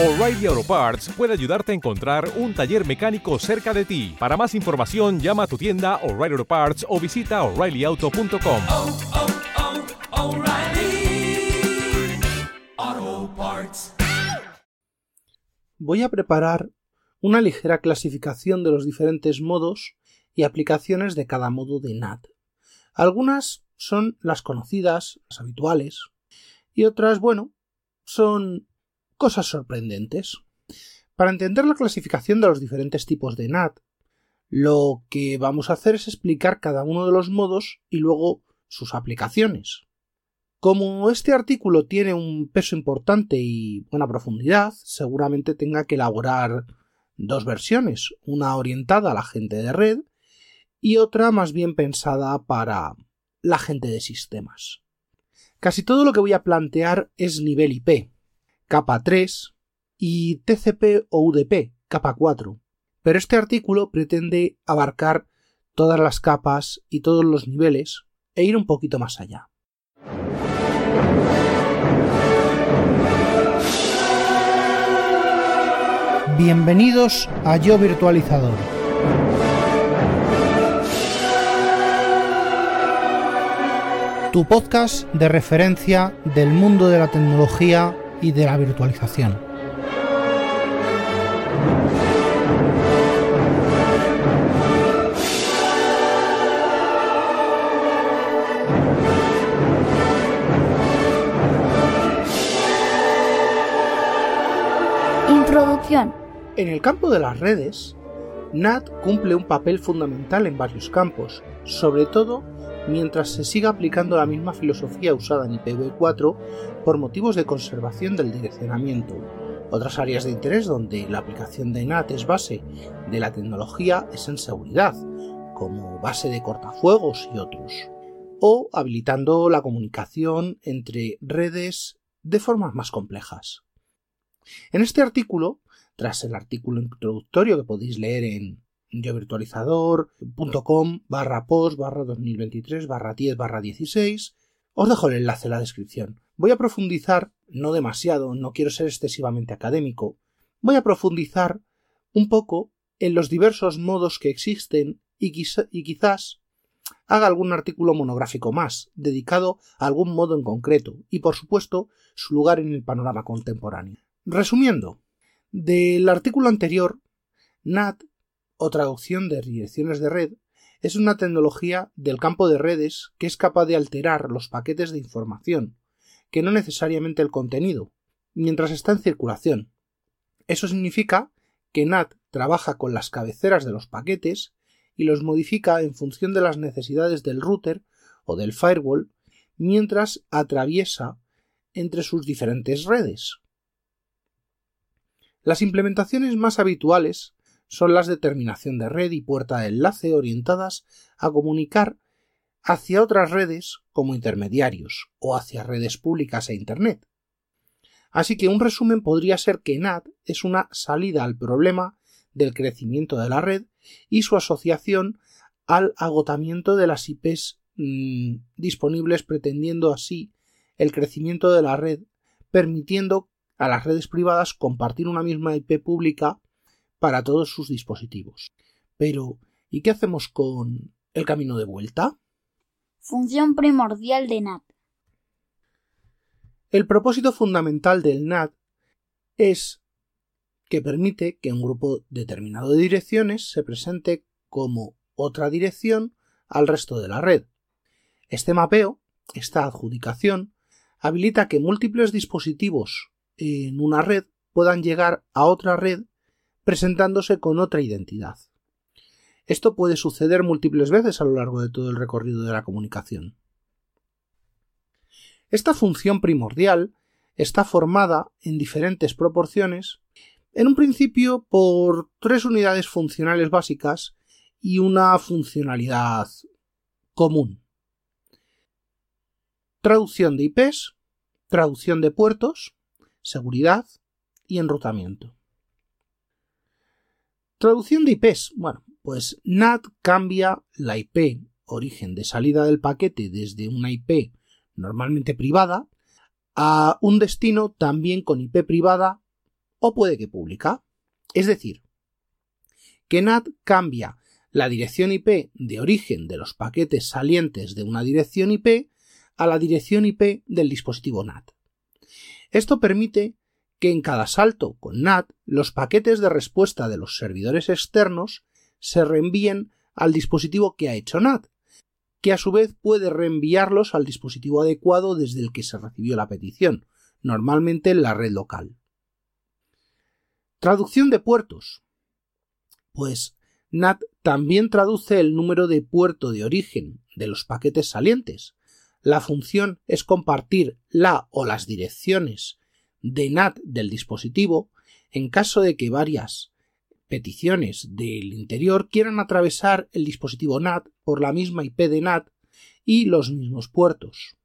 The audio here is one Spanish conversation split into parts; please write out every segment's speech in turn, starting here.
O'Reilly Auto Parts puede ayudarte a encontrar un taller mecánico cerca de ti. Para más información, llama a tu tienda O'Reilly Auto Parts o visita oreillyauto.com. oh, oh, Parts. Voy a preparar una ligera clasificación de los diferentes modos y aplicaciones de cada modo de NAT. Algunas son las conocidas, las habituales, y otras, bueno, son cosas sorprendentes. Para entender la clasificación de los diferentes tipos de NAT, lo que vamos a hacer es explicar cada uno de los modos y luego sus aplicaciones. Como este artículo tiene un peso importante y buena profundidad, seguramente tenga que elaborar dos versiones, una orientada a la gente de red y otra más bien pensada para la gente de sistemas. Casi todo lo que voy a plantear es nivel IP, capa 3 y TCP o UDP, capa 4. Pero este artículo pretende abarcar todas las capas y todos los niveles e ir un poquito más allá. Bienvenidos a Yo Virtualizador. Tu podcast de referencia del mundo de la tecnología y de la virtualización. Introducción. En el campo de las redes, NAT cumple un papel fundamental en varios campos, sobre todo mientras se siga aplicando la misma filosofía usada en IPv4 por motivos de conservación del direccionamiento. Otras áreas de interés donde la aplicación de NAT es base de la tecnología es en seguridad, como base de cortafuegos y otros, o habilitando la comunicación entre redes de formas más complejas. En este artículo, tras el artículo introductorio que podéis leer en yovirtualizador.com barra post barra 2023 barra 10 barra 16, os dejo el enlace en la descripción. Voy a profundizar, no demasiado, no quiero ser excesivamente académico, voy a profundizar un poco en los diversos modos que existen y, quizá, quizás haga algún artículo monográfico más, dedicado a algún modo en concreto, y por supuesto su lugar en el panorama contemporáneo. Resumiendo, del artículo anterior, NAT, o traducción de direcciones de red, es una tecnología del campo de redes que es capaz de alterar los paquetes de información, que no necesariamente el contenido, mientras está en circulación. Eso significa que NAT trabaja con las cabeceras de los paquetes y los modifica en función de las necesidades del router o del firewall mientras atraviesa entre sus diferentes redes. Las implementaciones más habituales son las de terminación de red y puerta de enlace orientadas a comunicar hacia otras redes como intermediarios o hacia redes públicas e Internet. Así que un resumen podría ser que NAT es una salida al problema del crecimiento de la red y su asociación al agotamiento de las IPs mmm, disponibles pretendiendo así el crecimiento de la red permitiendo a las redes privadas compartir una misma IP pública para todos sus dispositivos. Pero, ¿y qué hacemos con el camino de vuelta? Función primordial de NAT. El propósito fundamental del NAT es que permite que un grupo determinado de direcciones se presente como otra dirección al resto de la red. Este mapeo, esta adjudicación, habilita que múltiples dispositivos en una red puedan llegar a otra red presentándose con otra identidad. Esto puede suceder múltiples veces a lo largo de todo el recorrido de la comunicación. Esta función primordial está formada en diferentes proporciones, en un principio por tres unidades funcionales básicas y una funcionalidad común. Traducción de IPs, traducción de puertos, seguridad y enrutamiento. Traducción de IPs. Bueno, pues NAT cambia la IP origen de salida del paquete desde una IP normalmente privada a un destino también con IP privada o puede que pública. Es decir, que NAT cambia la dirección IP de origen de los paquetes salientes de una dirección IP a la dirección IP del dispositivo NAT. Esto permite que en cada salto con NAT los paquetes de respuesta de los servidores externos se reenvíen al dispositivo que ha hecho NAT, que a su vez puede reenviarlos al dispositivo adecuado desde el que se recibió la petición, normalmente en la red local. Traducción de puertos. Pues NAT también traduce el número de puerto de origen de los paquetes salientes. La función es compartir la o las direcciones de NAT del dispositivo en caso de que varias peticiones del interior quieran atravesar el dispositivo NAT por la misma IP de NAT y los mismos puertos.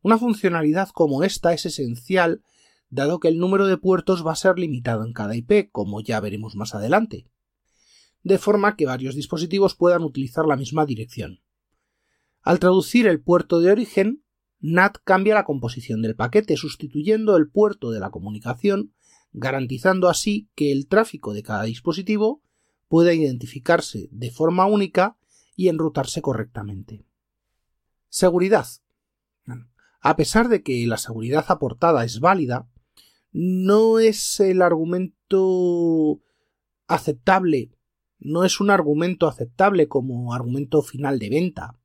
Una funcionalidad como esta es esencial dado que el número de puertos va a ser limitado en cada IP, como ya veremos más adelante, de forma que varios dispositivos puedan utilizar la misma dirección. Al traducir el puerto de origen, NAT cambia la composición del paquete, sustituyendo el puerto de la comunicación, garantizando así que el tráfico de cada dispositivo pueda identificarse de forma única y enrutarse correctamente. Seguridad. A pesar de que la seguridad aportada es válida, no es el argumento aceptable, no es un argumento aceptable como argumento final de venta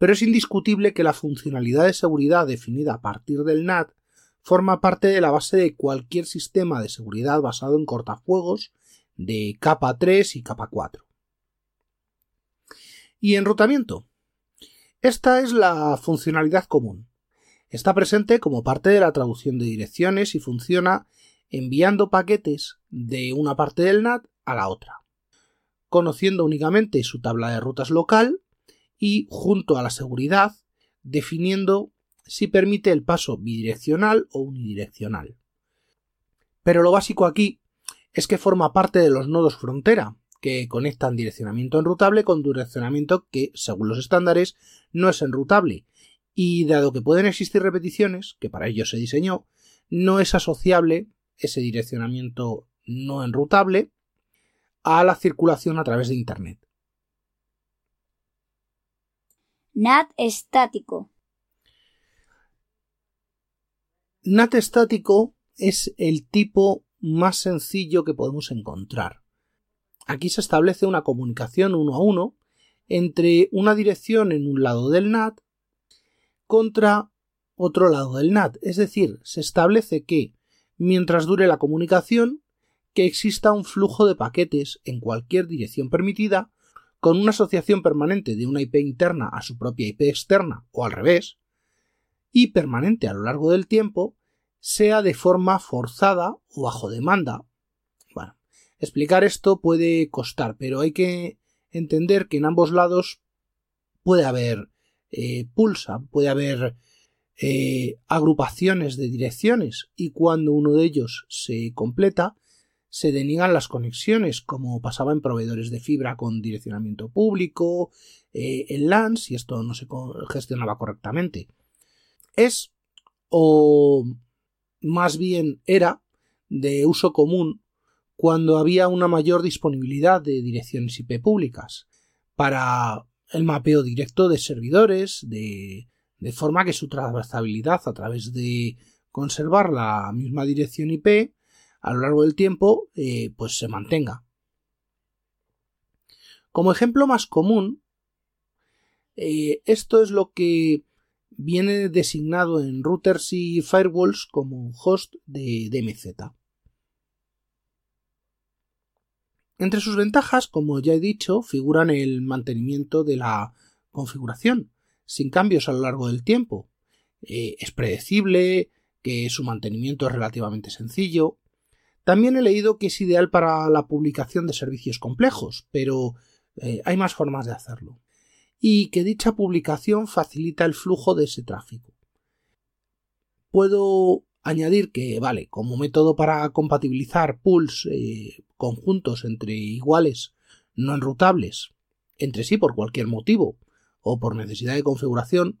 pero es indiscutible que la funcionalidad de seguridad definida a partir del NAT forma parte de la base de cualquier sistema de seguridad basado en cortafuegos de capa 3 y capa 4. Y enrutamiento. Esta es la funcionalidad común. Está presente como parte de la traducción de direcciones y funciona enviando paquetes de una parte del NAT a la otra. Conociendo únicamente su tabla de rutas local, y junto a la seguridad definiendo si permite el paso bidireccional o unidireccional. Pero lo básico aquí es que forma parte de los nodos frontera, que conectan direccionamiento enrutable con direccionamiento que, según los estándares, no es enrutable, y dado que pueden existir repeticiones, que para ello se diseñó, no es asociable ese direccionamiento no enrutable a la circulación a través de Internet. NAT estático. NAT estático es el tipo más sencillo que podemos encontrar. Aquí se establece una comunicación uno a uno entre una dirección en un lado del NAT contra otro lado del NAT. Es decir, se establece que, mientras dure la comunicación, que exista un flujo de paquetes en cualquier dirección permitida con una asociación permanente de una IP interna a su propia IP externa o al revés, y permanente a lo largo del tiempo, sea de forma forzada o bajo demanda. Bueno, explicar esto puede costar, pero hay que entender que en ambos lados puede haber eh, pulsa, puede haber eh, agrupaciones de direcciones y cuando uno de ellos se completa, se deniegan las conexiones, como pasaba en proveedores de fibra con direccionamiento público, eh, en LAN, si esto no se gestionaba correctamente. Es, o más bien era, de uso común cuando había una mayor disponibilidad de direcciones IP públicas para el mapeo directo de servidores, de, de forma que su trazabilidad a través de conservar la misma dirección IP a lo largo del tiempo eh, pues se mantenga. Como ejemplo más común, eh, esto es lo que viene designado en routers y firewalls como host de DMZ. Entre sus ventajas, como ya he dicho, figuran el mantenimiento de la configuración, sin cambios a lo largo del tiempo. Eh, es predecible, que su mantenimiento es relativamente sencillo, también he leído que es ideal para la publicación de servicios complejos, pero eh, hay más formas de hacerlo. Y que dicha publicación facilita el flujo de ese tráfico. Puedo añadir que, vale, como método para compatibilizar pools eh, conjuntos entre iguales no enrutables entre sí por cualquier motivo o por necesidad de configuración,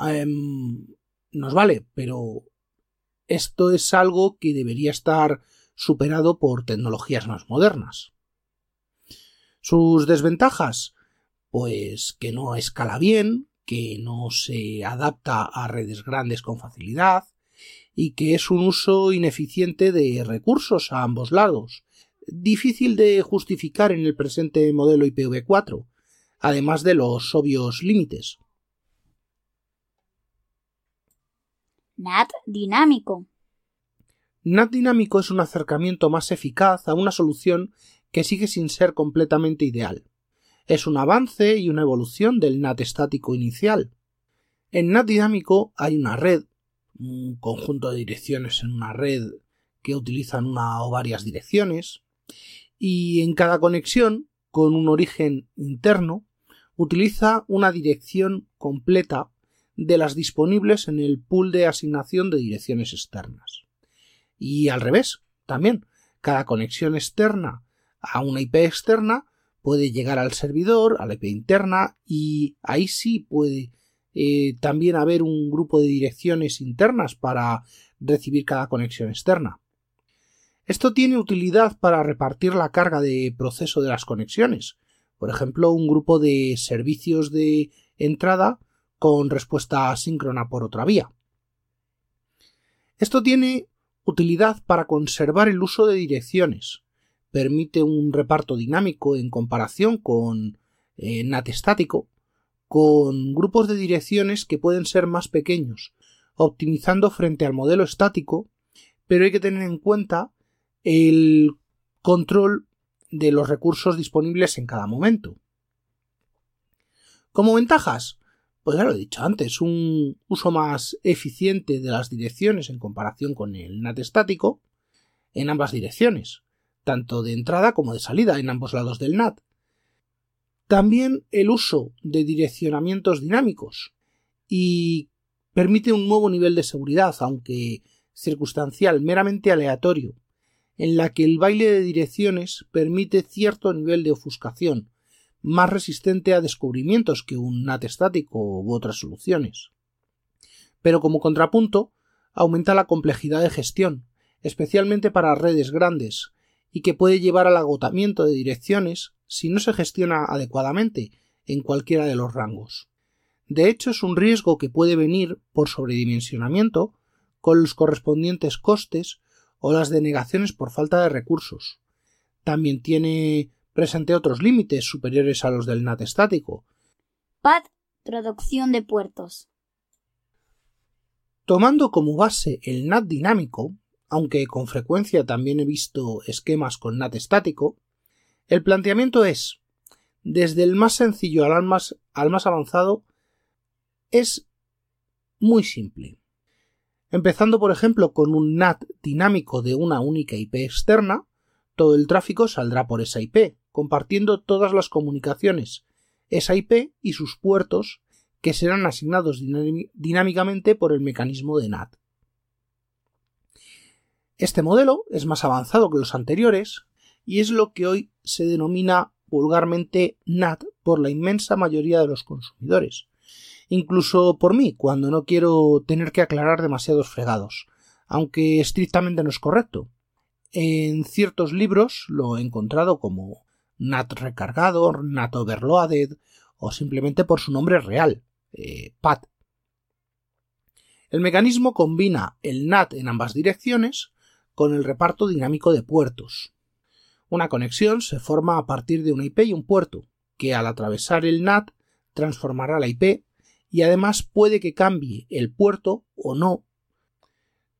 em, nos vale, pero esto es algo que debería estar superado por tecnologías más modernas. Sus desventajas, pues que no escala bien, que no se adapta a redes grandes con facilidad y que es un uso ineficiente de recursos a ambos lados, difícil de justificar en el presente modelo IPv4, además de los obvios límites. NAT dinámico. NAT dinámico es un acercamiento más eficaz a una solución que sigue sin ser completamente ideal. Es un avance y una evolución del NAT estático inicial. En NAT dinámico hay una red, un conjunto de direcciones en una red que utilizan una o varias direcciones, y en cada conexión, con un origen interno, utiliza una dirección completa de las disponibles en el pool de asignación de direcciones externas. Y al revés, también, cada conexión externa a una IP externa puede llegar al servidor, a la IP interna, y ahí sí puede eh, también haber un grupo de direcciones internas para recibir cada conexión externa. Esto tiene utilidad para repartir la carga de proceso de las conexiones. Por ejemplo, un grupo de servicios de entrada con respuesta asíncrona por otra vía. Esto tiene utilidad para conservar el uso de direcciones, permite un reparto dinámico en comparación con eh, NAT estático, con grupos de direcciones que pueden ser más pequeños, optimizando frente al modelo estático, pero hay que tener en cuenta el control de los recursos disponibles en cada momento. Como ventajas, pues ya lo he dicho antes, un uso más eficiente de las direcciones en comparación con el NAT estático en ambas direcciones, tanto de entrada como de salida en ambos lados del NAT. También el uso de direccionamientos dinámicos y permite un nuevo nivel de seguridad, aunque circunstancial, meramente aleatorio, en la que el baile de direcciones permite cierto nivel de ofuscación, más resistente a descubrimientos que un NAT estático u otras soluciones. Pero como contrapunto, aumenta la complejidad de gestión, especialmente para redes grandes, y que puede llevar al agotamiento de direcciones si no se gestiona adecuadamente en cualquiera de los rangos. De hecho, es un riesgo que puede venir por sobredimensionamiento, con los correspondientes costes o las denegaciones por falta de recursos. También tiene presente otros límites superiores a los del NAT estático. PAD Producción de puertos. Tomando como base el NAT dinámico, aunque con frecuencia también he visto esquemas con NAT estático, el planteamiento es, desde el más sencillo al más, al más avanzado, es muy simple. Empezando, por ejemplo, con un NAT dinámico de una única IP externa, todo el tráfico saldrá por esa IP, compartiendo todas las comunicaciones, esa IP y sus puertos que serán asignados dinámicamente por el mecanismo de NAT. Este modelo es más avanzado que los anteriores y es lo que hoy se denomina vulgarmente NAT por la inmensa mayoría de los consumidores, incluso por mí cuando no quiero tener que aclarar demasiados fregados, aunque estrictamente no es correcto. En ciertos libros lo he encontrado como NAT recargado, NAT overloaded o simplemente por su nombre real, eh, PAT. El mecanismo combina el NAT en ambas direcciones con el reparto dinámico de puertos. Una conexión se forma a partir de una IP y un puerto, que al atravesar el NAT transformará la IP y además puede que cambie el puerto o no,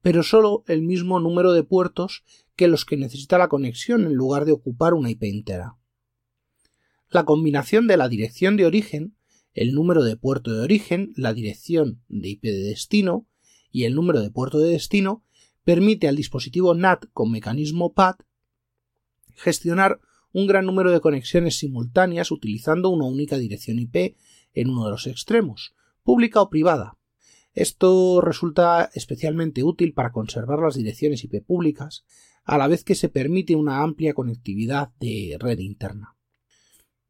pero solo el mismo número de puertos que los que necesita la conexión en lugar de ocupar una IP entera la combinación de la dirección de origen, el número de puerto de origen, la dirección de IP de destino y el número de puerto de destino permite al dispositivo NAT con mecanismo PAD gestionar un gran número de conexiones simultáneas utilizando una única dirección IP en uno de los extremos, pública o privada. Esto resulta especialmente útil para conservar las direcciones IP públicas, a la vez que se permite una amplia conectividad de red interna.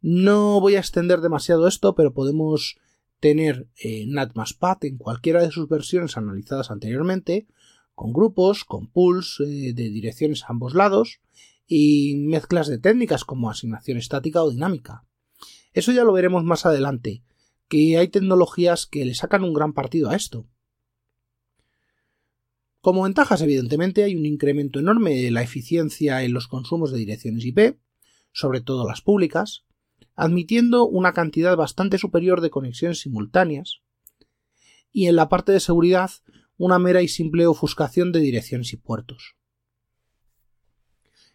No voy a extender demasiado esto, pero podemos tener eh, NAT más PAT en cualquiera de sus versiones analizadas anteriormente, con grupos, con pools eh, de direcciones a ambos lados y mezclas de técnicas como asignación estática o dinámica. Eso ya lo veremos más adelante, que hay tecnologías que le sacan un gran partido a esto. Como ventajas, evidentemente, hay un incremento enorme de la eficiencia en los consumos de direcciones IP, sobre todo las públicas, admitiendo una cantidad bastante superior de conexiones simultáneas, y en la parte de seguridad, una mera y simple ofuscación de direcciones y puertos.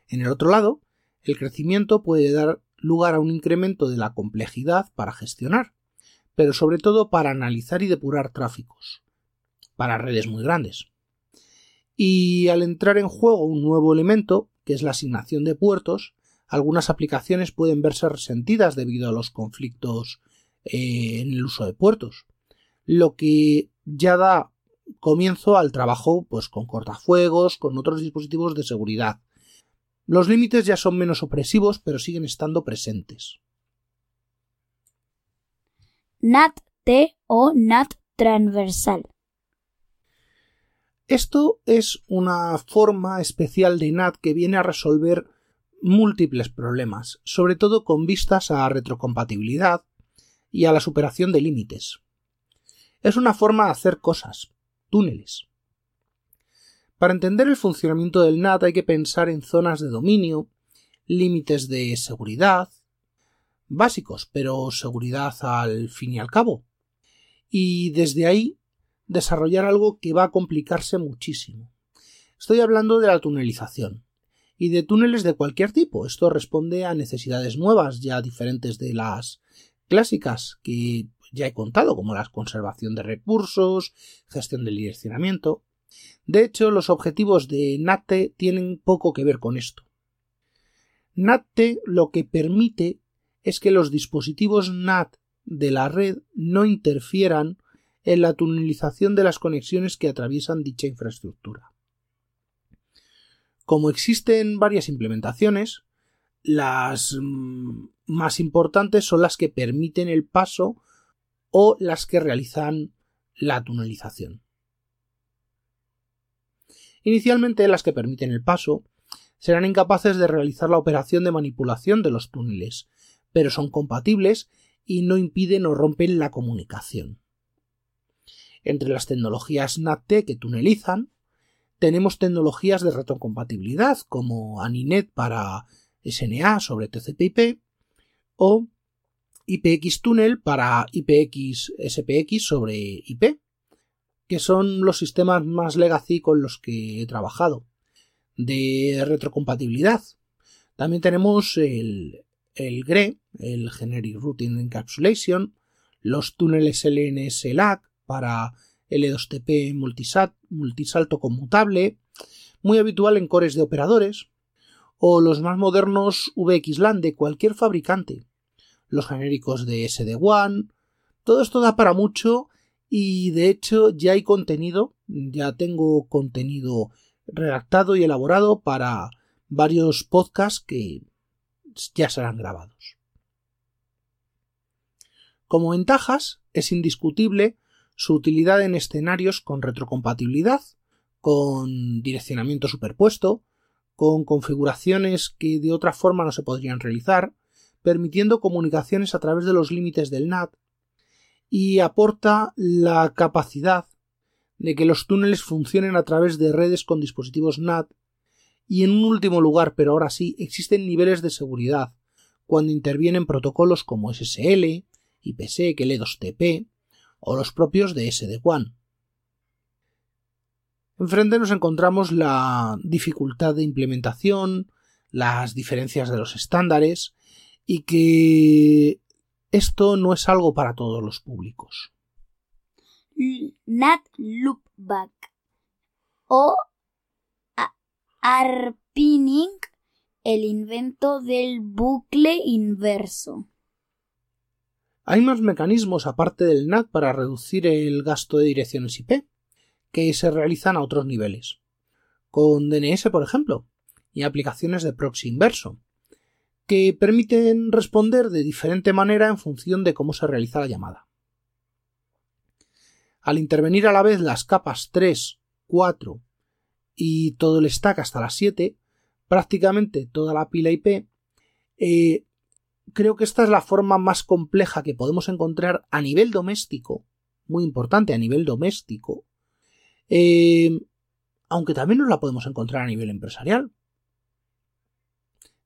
En el otro lado, el crecimiento puede dar lugar a un incremento de la complejidad para gestionar, pero sobre todo para analizar y depurar tráficos, para redes muy grandes. Y al entrar en juego un nuevo elemento, que es la asignación de puertos, algunas aplicaciones pueden verse resentidas debido a los conflictos eh, en el uso de puertos, lo que ya da comienzo al trabajo pues con cortafuegos, con otros dispositivos de seguridad. Los límites ya son menos opresivos, pero siguen estando presentes. NAT-T o NAT transversal. Esto es una forma especial de NAT que viene a resolver múltiples problemas, sobre todo con vistas a retrocompatibilidad y a la superación de límites. Es una forma de hacer cosas, túneles. Para entender el funcionamiento del NAT hay que pensar en zonas de dominio, límites de seguridad, básicos, pero seguridad al fin y al cabo. Y desde ahí desarrollar algo que va a complicarse muchísimo. Estoy hablando de la tunelización y de túneles de cualquier tipo. Esto responde a necesidades nuevas, ya diferentes de las clásicas que ya he contado, como la conservación de recursos, gestión del direccionamiento. De hecho, los objetivos de NAT tienen poco que ver con esto. NAT lo que permite es que los dispositivos NAT de la red no interfieran en la tunelización de las conexiones que atraviesan dicha infraestructura. Como existen varias implementaciones, las mm, más importantes son las que permiten el paso o las que realizan la tunelización. Inicialmente las que permiten el paso serán incapaces de realizar la operación de manipulación de los túneles, pero son compatibles y no impiden o rompen la comunicación. Entre las tecnologías NAT que tunelizan, tenemos tecnologías de retrocompatibilidad como ANINET para SNA sobre TCP/IP o IPX Tunnel para IPX SPX sobre IP, que son los sistemas más legacy con los que he trabajado de retrocompatibilidad. También tenemos el, el GRE, el Generic Routing Encapsulation, los túneles LNS LAC para L2TP multisat, multisalto conmutable, muy habitual en cores de operadores, o los más modernos VXLAN de cualquier fabricante, los genéricos de SD-WAN, todo esto da para mucho y de hecho ya hay contenido, ya tengo contenido redactado y elaborado para varios podcasts que ya serán grabados. Como ventajas, es indiscutible su utilidad en escenarios con retrocompatibilidad, con direccionamiento superpuesto, con configuraciones que de otra forma no se podrían realizar, permitiendo comunicaciones a través de los límites del NAT, y aporta la capacidad de que los túneles funcionen a través de redes con dispositivos NAT y en un último lugar, pero ahora sí, existen niveles de seguridad cuando intervienen protocolos como SSL, IPsec, L2TP o los propios de SD-WAN. Enfrente nos encontramos la dificultad de implementación, las diferencias de los estándares y que esto no es algo para todos los públicos. NAT Loopback o ARPINING, el invento del bucle inverso. Hay más mecanismos aparte del NAT para reducir el gasto de direcciones IP, que se realizan a otros niveles, con DNS por ejemplo, y aplicaciones de proxy inverso, que permiten responder de diferente manera en función de cómo se realiza la llamada. Al intervenir a la vez las capas 3, 4 y todo el stack hasta las 7, prácticamente toda la pila IP, eh, creo que esta es la forma más compleja que podemos encontrar a nivel doméstico, muy importante a nivel doméstico, eh, aunque también nos la podemos encontrar a nivel empresarial.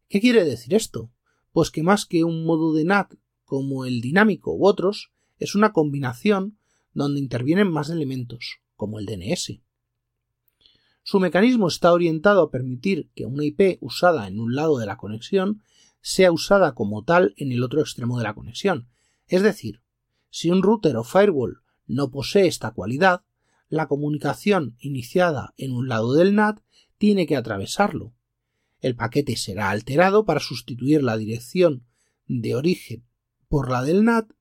¿Qué quiere decir esto? Pues que más que un modo de NAT como el dinámico u otros, es una combinación donde intervienen más elementos, como el DNS. Su mecanismo está orientado a permitir que una IP usada en un lado de la conexión sea usada como tal en el otro extremo de la conexión. Es decir, si un router o firewall no posee esta cualidad, la comunicación iniciada en un lado del NAT tiene que atravesarlo. El paquete será alterado para sustituir la dirección de origen por la del NAT,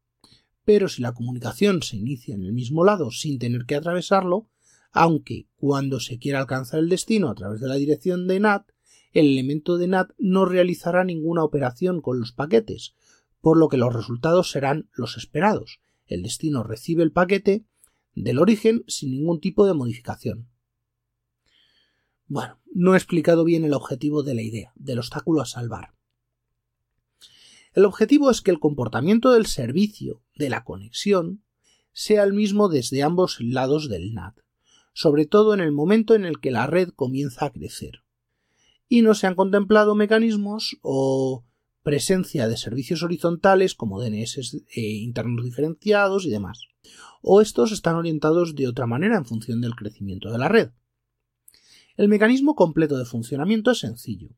pero si la comunicación se inicia en el mismo lado sin tener que atravesarlo, aunque cuando se quiera alcanzar el destino a través de la dirección de NAT, el elemento de NAT no realizará ninguna operación con los paquetes, por lo que los resultados serán los esperados. El destino recibe el paquete del origen sin ningún tipo de modificación. Bueno, no he explicado bien el objetivo de la idea, del obstáculo a salvar. El objetivo es que el comportamiento del servicio de la conexión sea el mismo desde ambos lados del NAT, sobre todo en el momento en el que la red comienza a crecer. Y no se han contemplado mecanismos o presencia de servicios horizontales como DNS eh, internos diferenciados y demás. O estos están orientados de otra manera en función del crecimiento de la red. El mecanismo completo de funcionamiento es sencillo.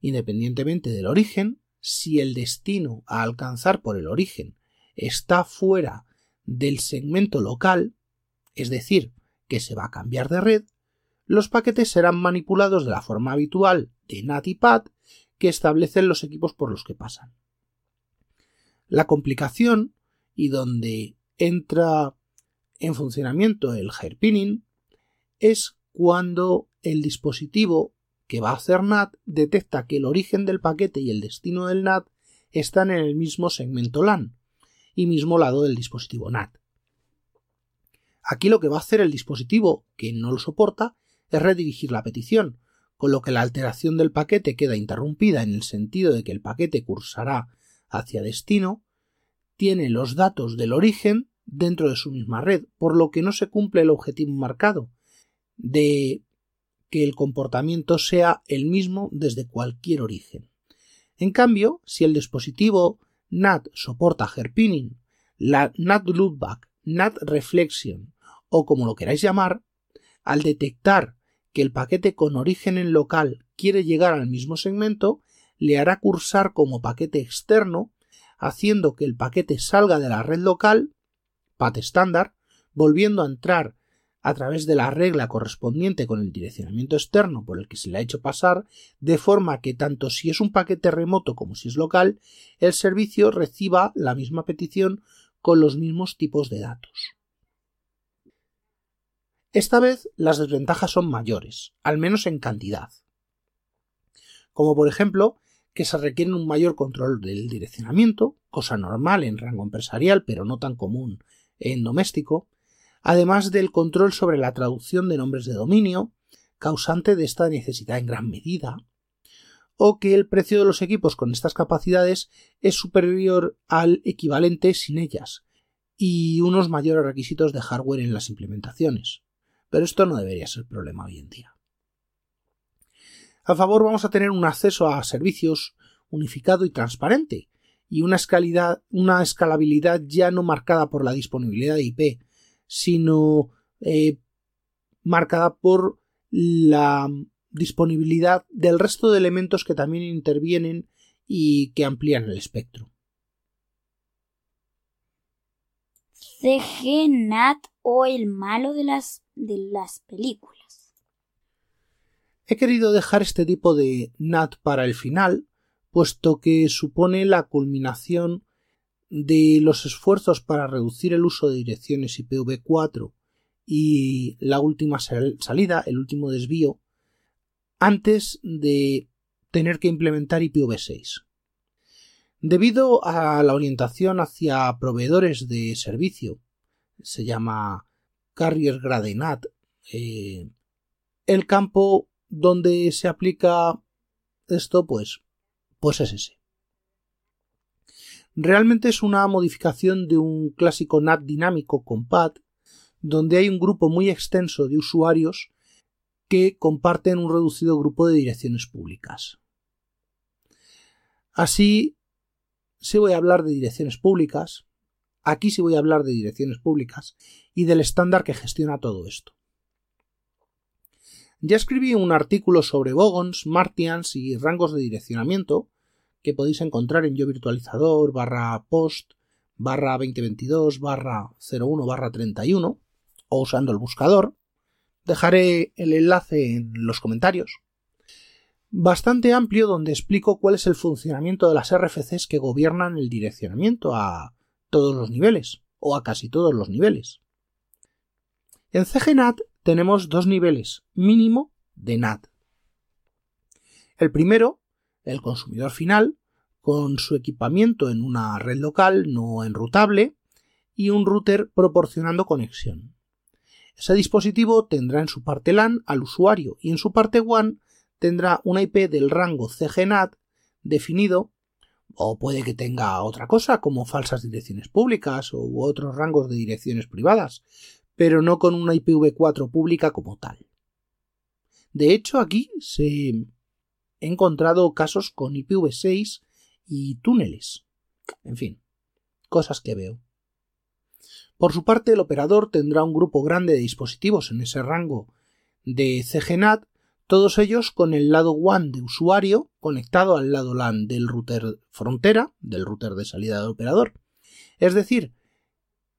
Independientemente del origen, si el destino a alcanzar por el origen está fuera del segmento local, es decir, que se va a cambiar de red, los paquetes serán manipulados de la forma habitual de NAT y PAT que establecen los equipos por los que pasan. La complicación, y donde entra en funcionamiento el hairpinning, es cuando el dispositivo que va a hacer NAT detecta que el origen del paquete y el destino del NAT están en el mismo segmento LAN y mismo lado del dispositivo NAT. Aquí lo que va a hacer el dispositivo que no lo soporta es redirigir la petición, con lo que la alteración del paquete queda interrumpida en el sentido de que el paquete cursará hacia destino, tiene los datos del origen dentro de su misma red, por lo que no se cumple el objetivo marcado de que el comportamiento sea el mismo desde cualquier origen. En cambio, si el dispositivo NAT soporta Herpinning, la NAT Loopback, NAT Reflection o como lo queráis llamar, al detectar que el paquete con origen en local quiere llegar al mismo segmento, le hará cursar como paquete externo, haciendo que el paquete salga de la red local, PAT estándar, volviendo a entrar a través de la regla correspondiente con el direccionamiento externo por el que se le ha hecho pasar, de forma que tanto si es un paquete remoto como si es local, el servicio reciba la misma petición con los mismos tipos de datos. Esta vez las desventajas son mayores, al menos en cantidad. Como por ejemplo que se requiere un mayor control del direccionamiento, cosa normal en rango empresarial pero no tan común en doméstico, además del control sobre la traducción de nombres de dominio, causante de esta necesidad en gran medida, o que el precio de los equipos con estas capacidades es superior al equivalente sin ellas, y unos mayores requisitos de hardware en las implementaciones. Pero esto no debería ser problema hoy en día. A favor vamos a tener un acceso a servicios unificado y transparente, y una, escalabilidad ya no marcada por la disponibilidad de IP, sino eh, marcada por la disponibilidad del resto de elementos que también intervienen y que amplían el espectro. CG Nat o el malo de las, de las películas. He querido dejar este tipo de NAT para el final, puesto que supone la culminación de los esfuerzos para reducir el uso de direcciones IPv4 y la última salida, el último desvío, antes de tener que implementar IPv6. Debido a la orientación hacia proveedores de servicio, se llama Carrier Grade NAT, eh, el campo donde se aplica esto, pues, pues es ese. Realmente es una modificación de un clásico NAT dinámico con PAD, donde hay un grupo muy extenso de usuarios que comparten un reducido grupo de direcciones públicas. Así, si voy a hablar de direcciones públicas, aquí sí voy a hablar de direcciones públicas y del estándar que gestiona todo esto. Ya escribí un artículo sobre bogons, martians y rangos de direccionamiento que podéis encontrar en yo virtualizador barra post barra 2022 barra 01 barra 31 o usando el buscador. Dejaré el enlace en los comentarios. Bastante amplio donde explico cuál es el funcionamiento de las RFCs que gobiernan el direccionamiento a todos los niveles o a casi todos los niveles. En CGNAT tenemos dos niveles mínimo de NAT. El primero, el consumidor final, con su equipamiento en una red local no enrutable y un router proporcionando conexión. Ese dispositivo tendrá en su parte LAN al usuario y en su parte WAN tendrá una IP del rango CGNAT definido o puede que tenga otra cosa como falsas direcciones públicas u otros rangos de direcciones privadas, pero no con una IPv4 pública como tal. De hecho, aquí se he encontrado casos con IPv6 y túneles. En fin, cosas que veo. Por su parte, el operador tendrá un grupo grande de dispositivos en ese rango de CGNAT, todos ellos con el lado WAN de usuario conectado al lado LAN del router frontera, del router de salida del operador. Es decir,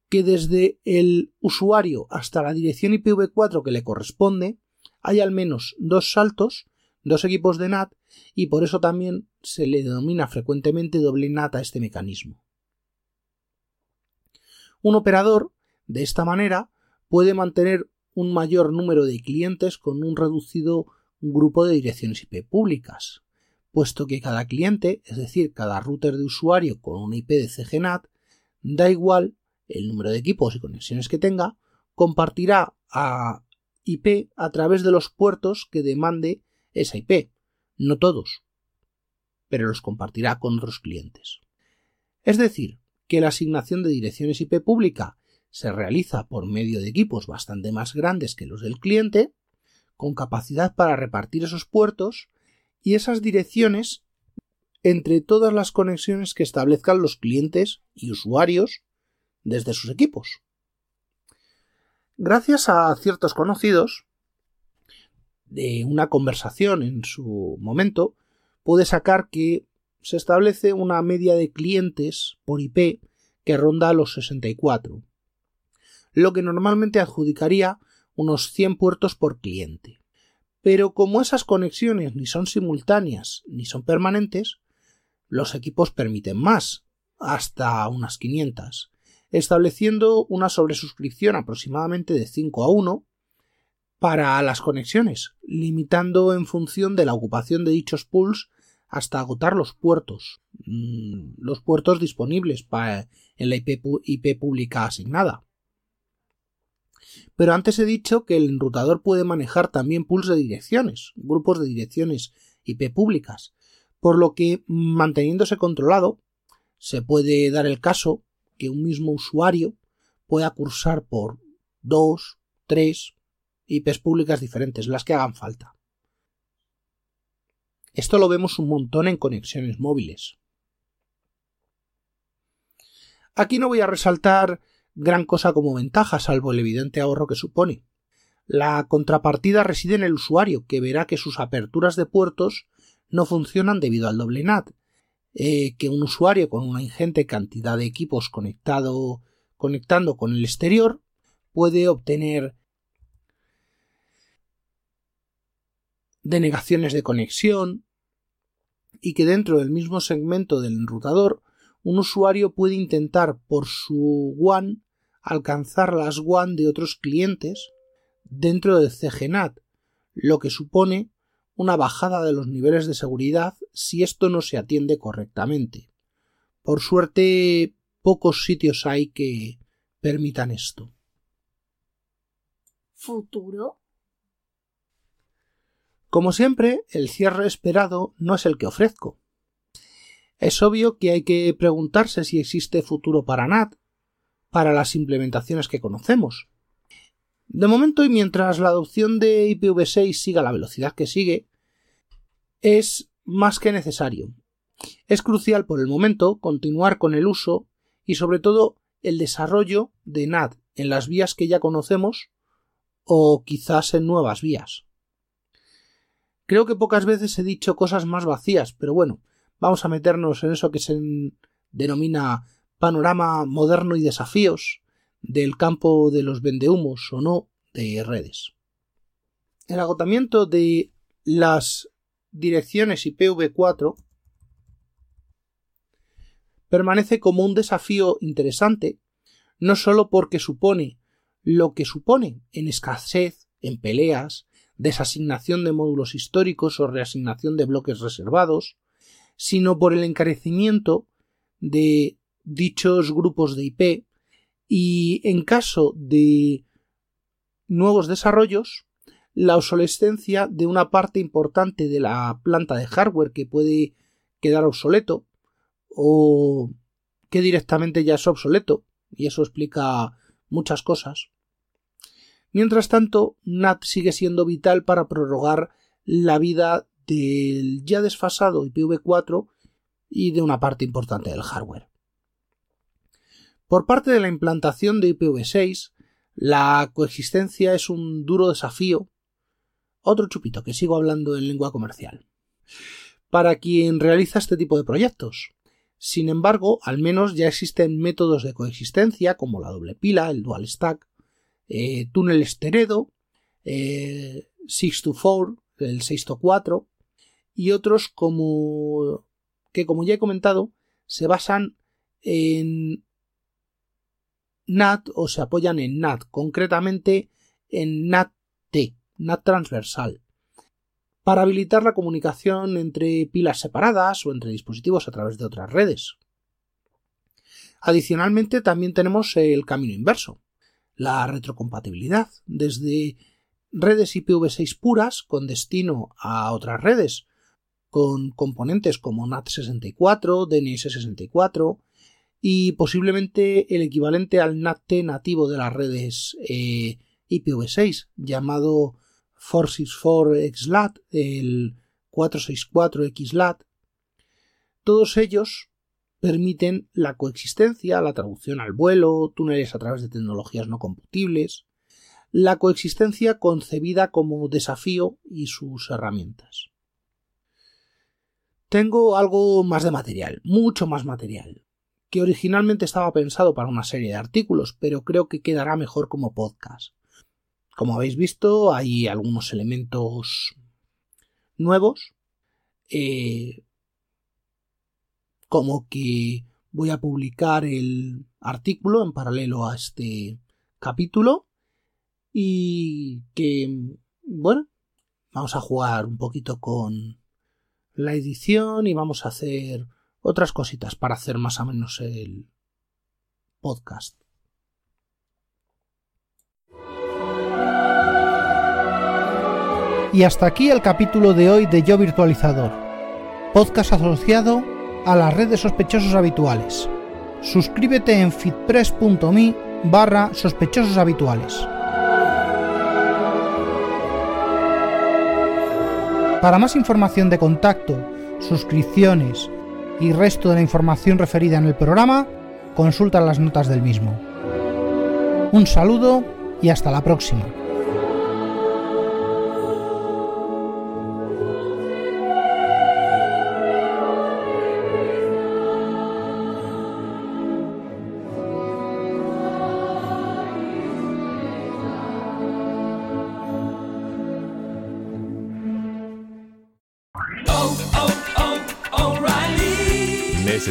que desde el usuario hasta la dirección IPv4 que le corresponde hay al menos dos saltos, dos equipos de NAT y por eso también se le denomina frecuentemente doble NAT a este mecanismo. Un operador, de esta manera, puede mantener un mayor número de clientes con un reducido grupo de direcciones IP públicas, puesto que cada cliente, es decir, cada router de usuario con una IP de CGNAT, da igual el número de equipos y conexiones que tenga, compartirá a IP a través de los puertos que demande esa IP. No todos, pero los compartirá con otros clientes. Es decir, que la asignación de direcciones IP pública se realiza por medio de equipos bastante más grandes que los del cliente, con capacidad para repartir esos puertos y esas direcciones entre todas las conexiones que establezcan los clientes y usuarios desde sus equipos. Gracias a ciertos conocidos, de una conversación en su momento, pude sacar que se establece una media de clientes por IP que ronda los 64, lo que normalmente adjudicaría unos 100 puertos por cliente. Pero como esas conexiones ni son simultáneas ni son permanentes, los equipos permiten más, hasta unas 500, estableciendo una sobresuscripción aproximadamente de 5 a 1 para las conexiones, limitando en función de la ocupación de dichos pools hasta agotar los puertos, mm, los puertos disponibles para, en la IP, IP pública asignada. Pero antes he dicho que el enrutador puede manejar también pools de direcciones, grupos de direcciones IP públicas, por lo que manteniéndose controlado, se puede dar el caso que un mismo usuario pueda cursar por dos, tres IPs públicas diferentes, las que hagan falta. Esto lo vemos un montón en conexiones móviles. Aquí no voy a resaltar gran cosa como ventaja, salvo el evidente ahorro que supone. La contrapartida reside en el usuario, que verá que sus aperturas de puertos no funcionan debido al doble NAT, eh, que un usuario con una ingente cantidad de equipos conectado, conectando con el exterior puede obtener denegaciones de conexión y que dentro del mismo segmento del enrutador un usuario puede intentar por su WAN alcanzar las WAN de otros clientes dentro del CGNAT, lo que supone una bajada de los niveles de seguridad si esto no se atiende correctamente. Por suerte, pocos sitios hay que permitan esto. Futuro. Como siempre, el cierre esperado no es el que ofrezco. Es obvio que hay que preguntarse si existe futuro para NAT, para las implementaciones que conocemos. De momento y mientras la adopción de IPv6 siga la velocidad que sigue, es más que necesario. Es crucial por el momento continuar con el uso y sobre todo el desarrollo de NAT en las vías que ya conocemos o quizás en nuevas vías. Creo que pocas veces he dicho cosas más vacías, pero bueno, vamos a meternos en eso que se denomina panorama moderno y desafíos del campo de los vendehumos o no de redes. El agotamiento de las direcciones IPv4 permanece como un desafío interesante, no solo porque supone lo que supone en escasez, en peleas, desasignación de módulos históricos o reasignación de bloques reservados, sino por el encarecimiento de dichos grupos de IP y en caso de nuevos desarrollos, la obsolescencia de una parte importante de la planta de hardware que puede quedar obsoleto o que directamente ya es obsoleto y eso explica muchas cosas. Mientras tanto, NAT sigue siendo vital para prorrogar la vida del ya desfasado IPv4 y de una parte importante del hardware. Por parte de la implantación de IPv6, la coexistencia es un duro desafío. Otro chupito que sigo hablando en lengua comercial. Para quien realiza este tipo de proyectos. Sin embargo, al menos ya existen métodos de coexistencia como la doble pila, el dual stack, eh, túnel esteredo, eh, 6 to 4, el 6 to 4 y otros como que como ya he comentado se basan en NAT o se apoyan en NAT, concretamente en NAT-T, NAT transversal, para habilitar la comunicación entre pilas separadas o entre dispositivos a través de otras redes. Adicionalmente también tenemos el camino inverso, la retrocompatibilidad desde redes IPv6 puras con destino a otras redes, con componentes como NAT64, DNS64, y posiblemente el equivalente al NAT nativo de las redes eh, IPv6 llamado 464XLAT, el 464XLAT. Todos ellos permiten la coexistencia, la traducción al vuelo, túneles a través de tecnologías no computibles, la coexistencia concebida como desafío y sus herramientas. Tengo algo más de material, mucho más material que originalmente estaba pensado para una serie de artículos, pero creo que quedará mejor como podcast. Como habéis visto, hay algunos elementos nuevos, eh, como que voy a publicar el artículo en paralelo a este capítulo y que, bueno, vamos a jugar un poquito con la edición y vamos a hacer otras cositas para hacer más o menos el podcast. Y hasta aquí el capítulo de hoy de Yo Virtualizador, podcast asociado a la red de sospechosos habituales. Suscríbete en fitpress.me barra sospechosos habituales. Para más información de contacto, suscripciones, y resto de la información referida en el programa, consulta las notas del mismo. Un saludo y hasta la próxima.